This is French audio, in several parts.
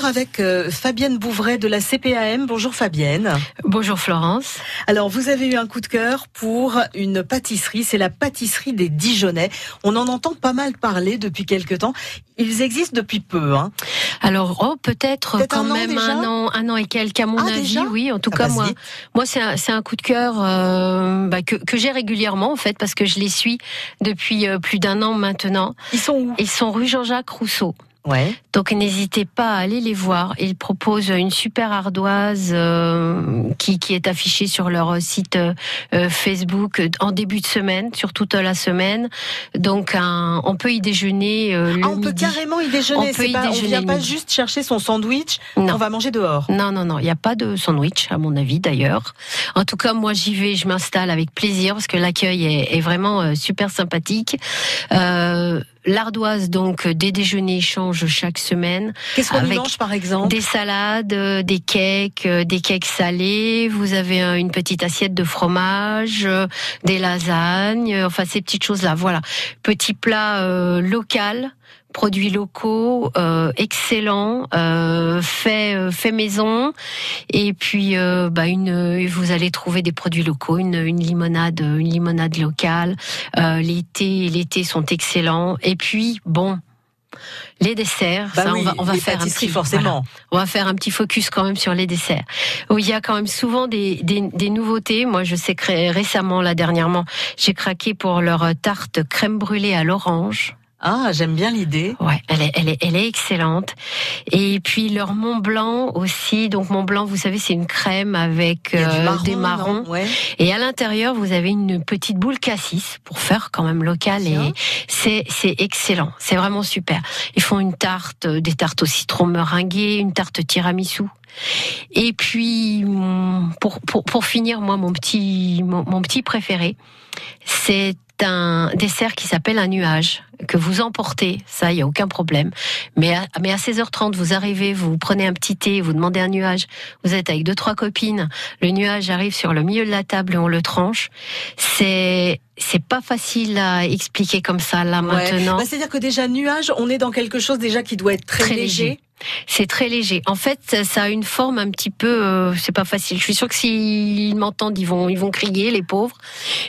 Cœur avec euh, Fabienne Bouvray de la CPAM. Bonjour Fabienne. Bonjour Florence. Alors vous avez eu un coup de cœur pour une pâtisserie, c'est la pâtisserie des Dijonais. On en entend pas mal parler depuis quelque temps. Ils existent depuis peu. Hein. Alors oh, peut-être Peut-être quand un même un an, un an et quelques à mon Ah, avis. oui, en tout Ah, cas bah, moi, moi c'est un, coup de cœur euh, bah, que, que j'ai régulièrement en fait parce que je les suis depuis euh, plus d'un an maintenant. Ils sont où? Ils sont rue Jean-Jacques Rousseau. Ouais. Donc n'hésitez pas à aller les voir. Ils proposent une super ardoise euh, qui, qui est affichée sur leur site euh, euh, Facebook en début de semaine, sur toute la semaine. Donc un- on peut y déjeuner euh, le Ah, on peut carrément y déjeuner. On peut C'est y pas, on déjeuner vient pas midi. juste chercher son sandwich. Non. On va manger dehors. Non, non, non, il n'y a pas de sandwich, à mon avis d'ailleurs. En tout cas, moi j'y vais, je m'installe avec plaisir parce que l'accueil est, est vraiment euh, super sympathique. Euh, L'ardoise, donc, des déjeuners changent chaque semaine. Qu'est-ce qu'on mange par exemple? Des salades, euh, des cakes, euh, des cakes salés. Vous avez euh, une petite assiette de fromage, euh, des lasagnes, euh, enfin ces petites choses-là. Voilà, petit plat euh, local. Produits locaux, euh, excellents, euh, fait euh, fait maison, et puis euh, bah une, vous allez trouver des produits locaux, une, une limonade, une limonade locale. Euh, les thés, les thés sont excellents, et puis bon, les desserts, Bah ça oui, on va on va faire un petit voilà. forcément. On va faire un petit focus quand même sur les desserts. Où il y a quand même souvent des, des, des nouveautés. Moi, je sais que ré- récemment, là dernièrement, j'ai craqué pour leur tarte crème brûlée à l'orange. Ah, j'aime bien l'idée. Ouais, elle est, elle est, elle est excellente. Et puis leur Mont Blanc aussi. Donc Mont Blanc, vous savez, c'est une crème avec euh, marron, des marrons. Ouais. Et à l'intérieur, vous avez une petite boule cassis pour faire quand même local et c'est c'est excellent. C'est vraiment super. Ils font une tarte, euh, des tartes au citron meringuées, une tarte tiramisu. Et puis pour pour pour finir, moi mon petit mon, mon petit préféré, c'est un dessert qui s'appelle un nuage que vous emportez, ça, il y a aucun problème. Mais à, mais à 16h30, vous arrivez, vous prenez un petit thé, vous demandez un nuage, vous êtes avec deux, trois copines, le nuage arrive sur le milieu de la table et on le tranche. C'est, c'est pas facile à expliquer comme ça, là, Ouais. maintenant. Bah, C'est-à-dire que déjà nuage, on est dans quelque chose déjà qui doit être très, Très léger. léger. C'est très léger. En fait, ça- a une forme un petit peu, euh, c'est pas facile. Je suis sûre que s'ils m'entendent, ils vont, ils vont crier, les pauvres.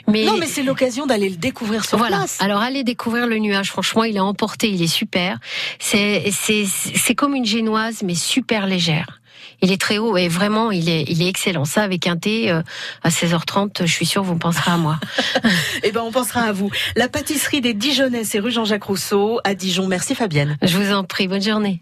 Mais, Non, mais c'est l'occasion d'aller le découvrir sur voilà. place. Alors allez découvrir le nuage. Franchement, il est emporté, il est super. C'est c'est c'est comme une génoise, mais super légère. Il est très haut et vraiment, il est il est excellent. Ça avec un thé euh, à 16h30, je suis sûre vous penserez à moi. Eh ben, on pensera à vous. La pâtisserie des Dijonais, c'est rue Jean-Jacques Rousseau à Dijon. Merci Fabienne. Je vous en prie. Bonne journée.